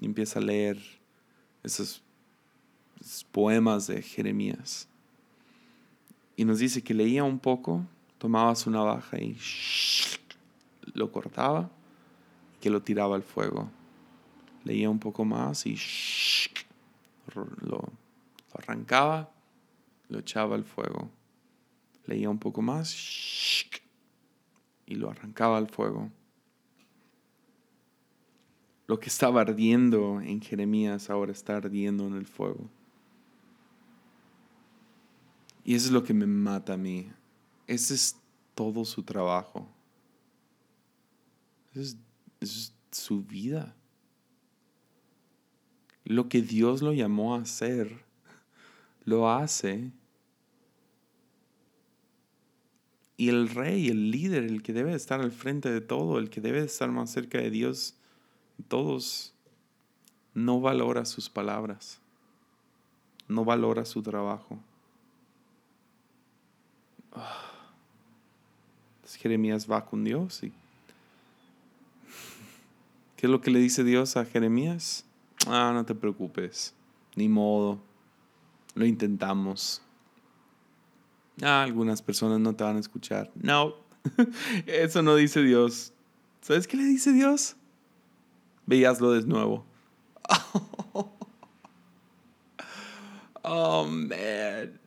Y empieza a leer esos, poemas de Jeremías. Y nos dice que leía un poco, tomaba su navaja y lo cortaba y que lo tiraba al fuego. Leía un poco más y lo arrancaba, lo echaba al fuego leía un poco más y lo arrancaba al fuego. Lo que estaba ardiendo en Jeremías ahora está ardiendo en el fuego. Y eso es lo que me mata a mí. Ese es todo su trabajo. Esa es, su vida. Lo que Dios lo llamó a hacer, lo hace Y el rey, el líder, el que debe estar al frente de todo, el que debe estar más cerca de Dios, todos, no valora sus palabras, no valora su trabajo. Jeremías va con Dios y ¿qué es lo que le dice Dios a Jeremías? Ah, no te preocupes, ni modo, lo intentamos. Ah, algunas personas no te van a escuchar. No, eso no dice Dios. ¿Sabes qué le dice Dios? Veíaslo de nuevo. Oh, man.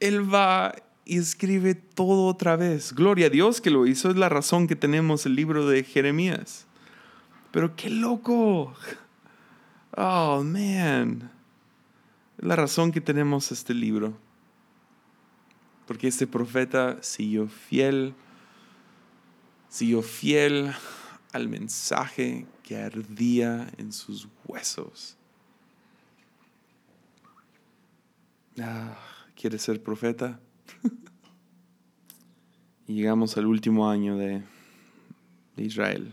Él va y escribe todo otra vez. Gloria a Dios que lo hizo. Es la razón que tenemos el libro de Jeremías. Pero qué loco. Oh, man. Es la razón que tenemos este libro porque este profeta siguió fiel, siguió fiel al mensaje que ardía en sus huesos. Ah, ¿Quieres ser profeta? y llegamos al último año de, Israel.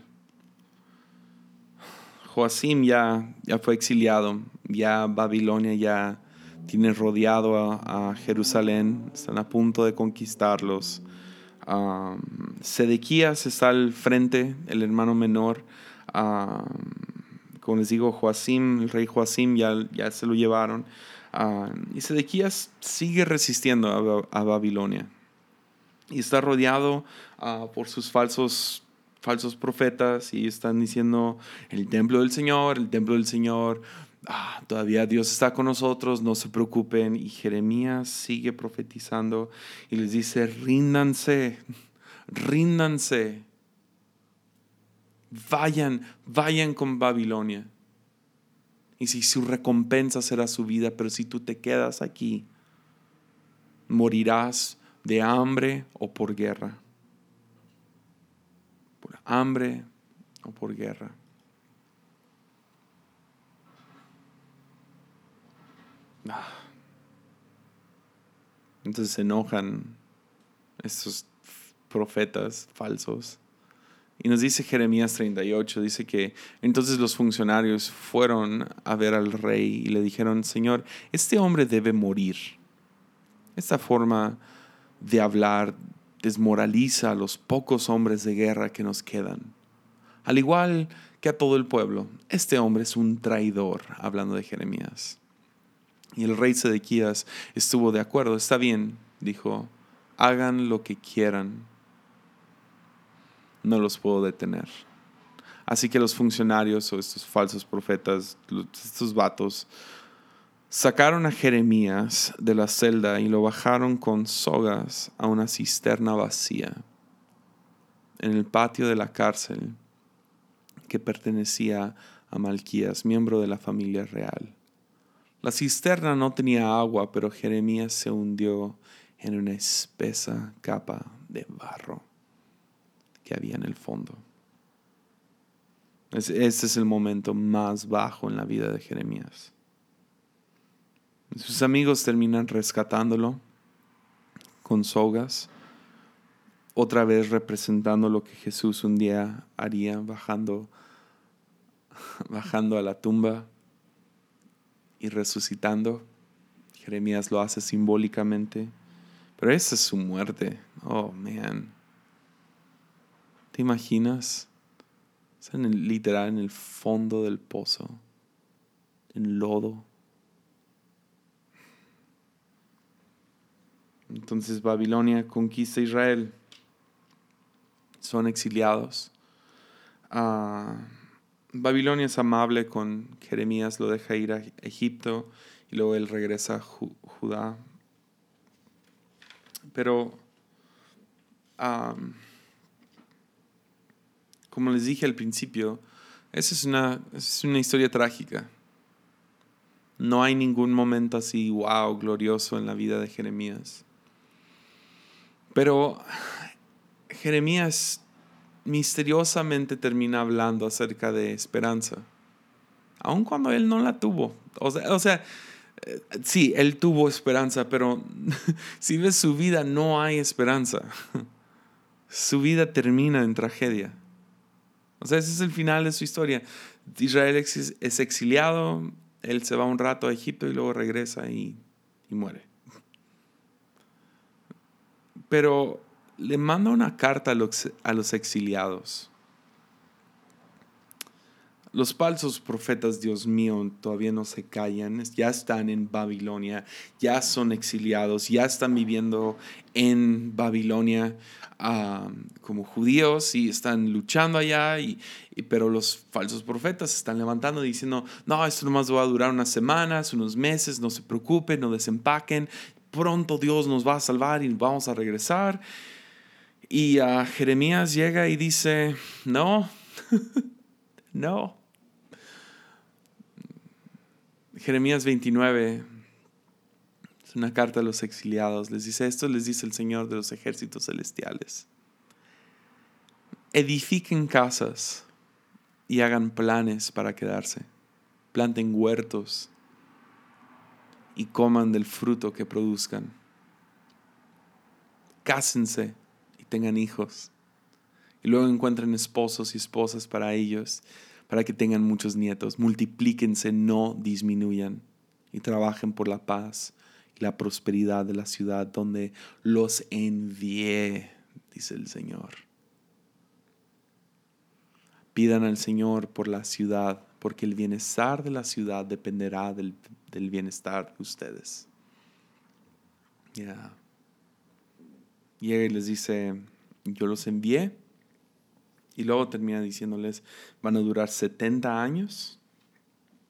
Joacim ya, ya fue exiliado, ya Babilonia ya tiene rodeado a, Jerusalén, están a punto de conquistarlos. Sedequías está al frente, el hermano menor. como les digo, Joacim, el rey Joacim ya, ya se lo llevaron. Y Sedequías sigue resistiendo a, Babilonia. Y está rodeado ah, por sus falsos falsos profetas y están diciendo el templo del Señor, el templo del Señor, ah, todavía Dios está con nosotros, no se preocupen. Y Jeremías sigue profetizando y les dice, ríndanse, ríndanse. Vayan, vayan con Babilonia. Y si su recompensa será su vida, pero si tú te quedas aquí, morirás de hambre o por guerra. Por hambre o por guerra. Ah. Entonces se enojan estos profetas falsos Y nos dice Jeremías 38, dice que entonces los funcionarios fueron a ver al rey y le dijeron, Señor, este hombre debe morir. Esta forma de hablar desmoraliza a los pocos hombres de guerra que nos quedan. Al igual que a todo el pueblo, este hombre es un traidor, hablando de Jeremías. Y el rey Sedequías estuvo de acuerdo, está bien, dijo, hagan lo que quieran, no los puedo detener. Así que los funcionarios o estos falsos profetas, estos vatos, sacaron a Jeremías de la celda y lo bajaron con sogas a una cisterna vacía en el patio de la cárcel que pertenecía a Malquías, miembro de la familia real. La cisterna no tenía agua, pero Jeremías se hundió en una espesa capa de barro que había en el fondo. Este es el momento más bajo en la vida de Jeremías. Sus amigos terminan rescatándolo con sogas, otra vez representando lo que Jesús un día haría bajando, bajando a la tumba y resucitando. Jeremías lo hace simbólicamente, pero esa es su muerte. Oh, man. ¿Te imaginas? En el, literal en el fondo del pozo, en lodo. Entonces Babilonia conquista Israel. Son exiliados. Ah, Babilonia es amable con Jeremías, lo deja ir a Egipto y luego él regresa a Judá. Pero como les dije al principio, esa es una, es una historia trágica. No hay ningún momento así, wow, glorioso en la vida de Jeremías. Pero Jeremías misteriosamente termina hablando acerca de esperanza, aun cuando él no la tuvo. O sea, o sea eh, sí, él tuvo esperanza, pero si ves su vida no hay esperanza. Su vida termina en tragedia. O sea, ese es el final de su historia. Israel es exiliado, él se va un rato a Egipto y luego regresa y, muere. Pero le manda una carta a los, a los exiliados. Los falsos profetas, Dios mío, todavía no se callan, ya están en Babilonia, ya son exiliados, ya están viviendo en Babilonia como judíos y están luchando allá, y, pero los falsos profetas se están levantando diciendo, no, esto nomás va a durar unas semanas, unos meses, no se preocupen, no desempaquen, pronto Dios nos va a salvar y vamos a regresar. Y a Jeremías llega y dice, no, no. Jeremías 29 una carta a los exiliados. Les dice, esto les dice el Señor de los ejércitos celestiales. Edifiquen casas y hagan planes para quedarse. Planten huertos y coman del fruto que produzcan. Cásense y tengan hijos. Y luego encuentren esposos y esposas para ellos, para que tengan muchos nietos. Multiplíquense, no disminuyan. Y trabajen por la paz la prosperidad de la ciudad donde los envié, dice el Señor. Pidan al Señor por la ciudad, porque el bienestar de la ciudad dependerá del, bienestar de ustedes. Y él les dice, yo los envié. Y luego termina diciéndoles, van a durar 70 años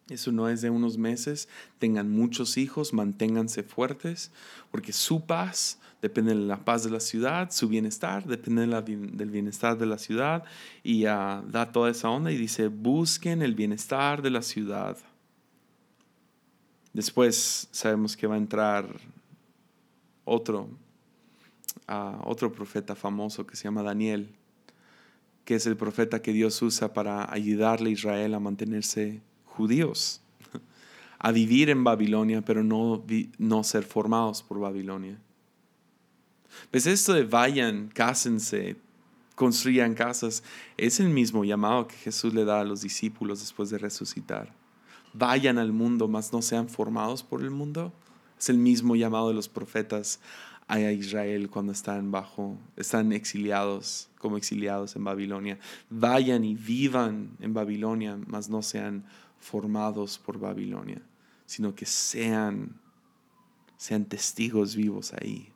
eso no es de unos meses. Tengan muchos hijos, manténganse fuertes, porque su paz depende de la paz de la ciudad, su bienestar depende del bienestar de la ciudad. Y uh, da toda esa onda y dice, busquen el bienestar de la ciudad. Después sabemos que va a entrar otro, uh, otro profeta famoso que se llama Daniel, que es el profeta que Dios usa para ayudarle a Israel a mantenerse judíos a vivir en Babilonia, pero no, no ser formados por Babilonia. Pues esto de vayan, cásense, construyan casas. Es el mismo llamado que Jesús le da a los discípulos después de resucitar. Vayan al mundo, mas no sean formados por el mundo. Es el mismo llamado de los profetas a Israel cuando están bajo, están exiliados, como exiliados en Babilonia. Vayan y vivan en Babilonia, mas no sean formados por Babilonia, sino que sean, sean testigos vivos ahí.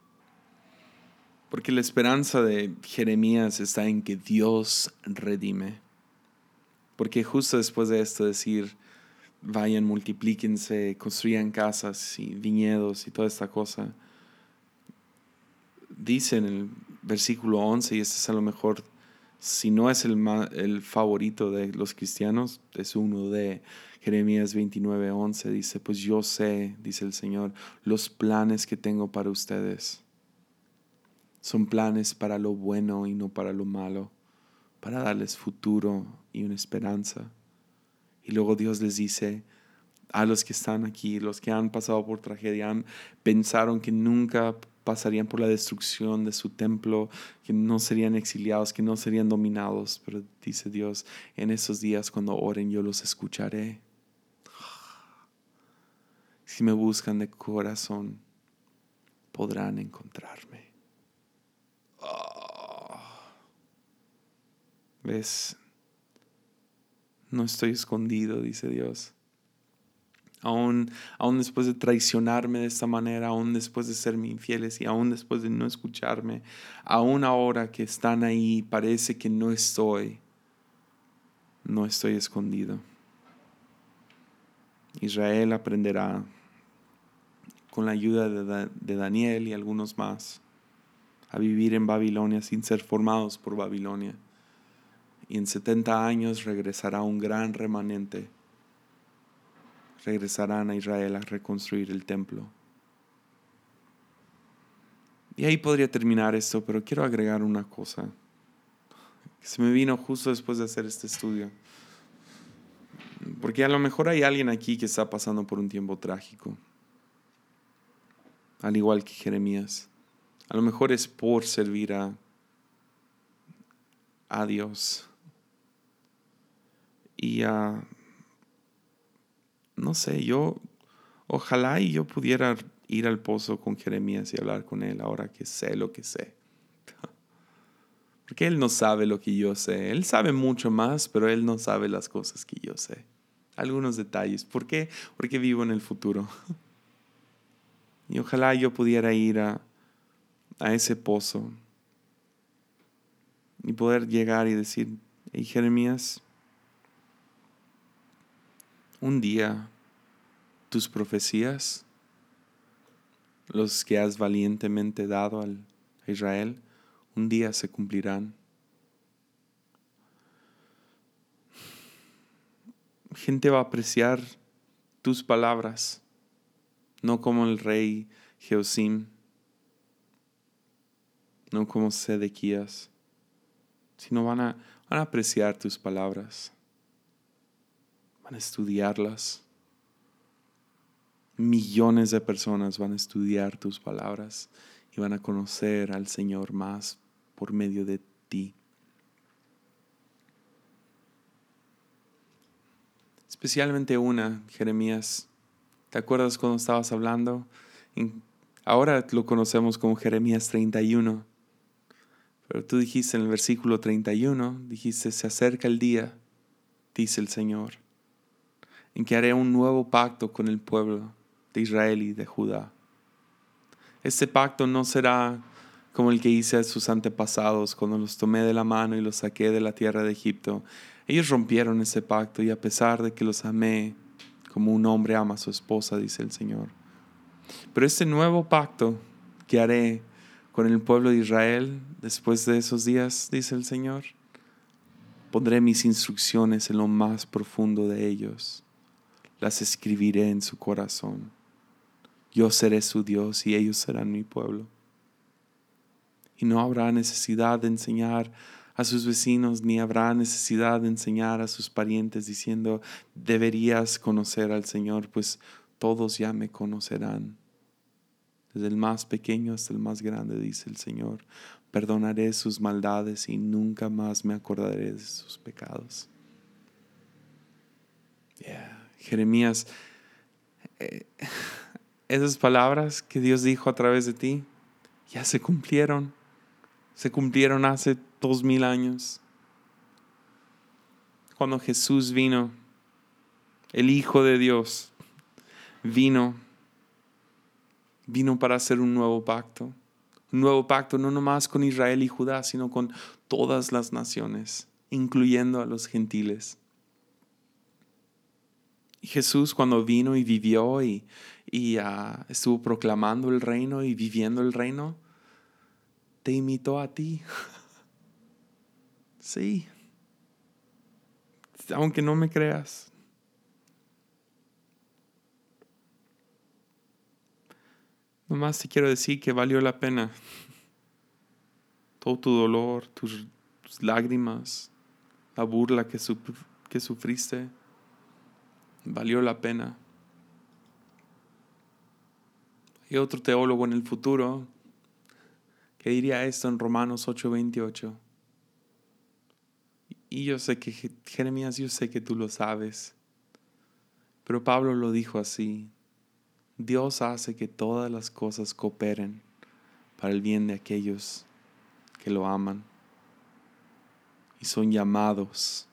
Porque la esperanza de Jeremías está en que Dios redime. Porque justo después de esto decir, vayan, multiplíquense, construyan casas y viñedos y toda esta cosa, dice en el versículo 11, y este es a lo mejor, si no es el, el favorito de los cristianos, es uno de Jeremías 29, 11, dice, pues yo sé, dice el Señor, los planes que tengo para ustedes. Son planes para lo bueno y no para lo malo, para darles futuro y una esperanza. Y luego Dios les dice, a los que están aquí, los que han pasado por tragedia, pensaron que nunca pasarían por la destrucción de su templo, que no serían exiliados, que no serían dominados. Pero dice Dios, en esos días cuando oren yo los escucharé. Si me buscan de corazón, podrán encontrarme. ¿Ves? No estoy escondido, dice Dios. Aún, aún después de traicionarme de esta manera, aún después de serme infieles y aún después de no escucharme, aún ahora que están ahí, parece que no estoy, no estoy escondido. Israel aprenderá con la ayuda de, de Daniel y algunos más a vivir en Babilonia sin ser formados por Babilonia. Y en 70 años regresará un gran remanente regresarán a Israel a reconstruir el templo. Y ahí podría terminar esto, pero quiero agregar una cosa que se me vino justo después de hacer este estudio. Porque a lo mejor hay alguien aquí que está pasando por un tiempo trágico, al igual que Jeremías. A lo mejor es por servir a, a Dios y a no sé, yo, ojalá y yo pudiera ir al pozo con Jeremías y hablar con él ahora que sé lo que sé. Porque él no sabe lo que yo sé. Él sabe mucho más, pero él no sabe las cosas que yo sé. Algunos detalles. ¿Por qué? Porque vivo en el futuro. Y ojalá yo pudiera ir a, a ese pozo y poder llegar y decir, hey Jeremías, un día tus profecías, los que has valientemente dado al Israel, un día se cumplirán. Gente va a apreciar tus palabras, no como el rey Jeosim, no como Sedequías, sino van a, van a apreciar tus palabras van a estudiarlas. Millones de personas van a estudiar tus palabras y van a conocer al Señor más por medio de ti. Especialmente una, Jeremías. ¿Te acuerdas cuando estabas hablando? Ahora lo conocemos como Jeremías 31. Pero tú dijiste en el versículo 31, dijiste, se acerca el día, dice el Señor en que haré un nuevo pacto con el pueblo de Israel y de Judá. Este pacto no será como el que hice a sus antepasados cuando los tomé de la mano y los saqué de la tierra de Egipto. Ellos rompieron ese pacto y a pesar de que los amé como un hombre ama a su esposa, dice el Señor. Pero este nuevo pacto que haré con el pueblo de Israel después de esos días, dice el Señor, pondré mis instrucciones en lo más profundo de ellos las escribiré en su corazón. Yo seré su Dios y ellos serán mi pueblo. Y no habrá necesidad de enseñar a sus vecinos, ni habrá necesidad de enseñar a sus parientes diciendo, deberías conocer al Señor, pues todos ya me conocerán. Desde el más pequeño hasta el más grande, dice el Señor, perdonaré sus maldades y nunca más me acordaré de sus pecados. Jeremías, eh, esas palabras que Dios dijo a través de ti ya se cumplieron. Se cumplieron hace dos mil años. Cuando Jesús vino, el Hijo de Dios vino, vino para hacer un nuevo pacto un nuevo pacto no nomás con Israel y Judá, sino con todas las naciones, incluyendo a los gentiles. Y Jesús cuando vino y vivió y, ah, estuvo proclamando el reino y viviendo el reino, te imitó a ti. sí. Aunque no me creas. Nomás te quiero decir que valió la pena. Todo tu dolor, tus, lágrimas, la burla que, que sufriste, valió la pena. Hay otro teólogo en el futuro que diría esto en Romanos 8:28. Y yo sé que, Jeremías, yo sé que tú lo sabes, pero Pablo lo dijo así. Dios hace que todas las cosas cooperen para el bien de aquellos que lo aman y son llamados,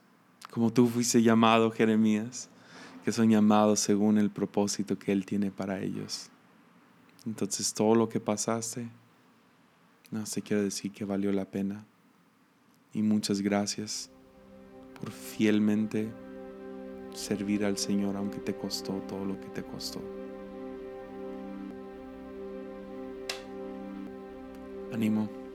como tú fuiste llamado, Jeremías, que son llamados según el propósito que Él tiene para ellos. Entonces todo lo que pasaste, no sé, quiero decir que valió la pena. Y muchas gracias por fielmente servir al Señor, aunque te costó todo lo que te costó. Animo.